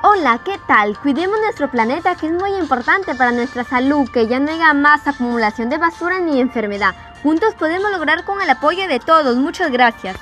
Hola, ¿qué tal? Cuidemos nuestro planeta que es muy importante para nuestra salud, que ya no haya más acumulación de basura ni enfermedad. Juntos podemos lograr con el apoyo de todos. Muchas gracias.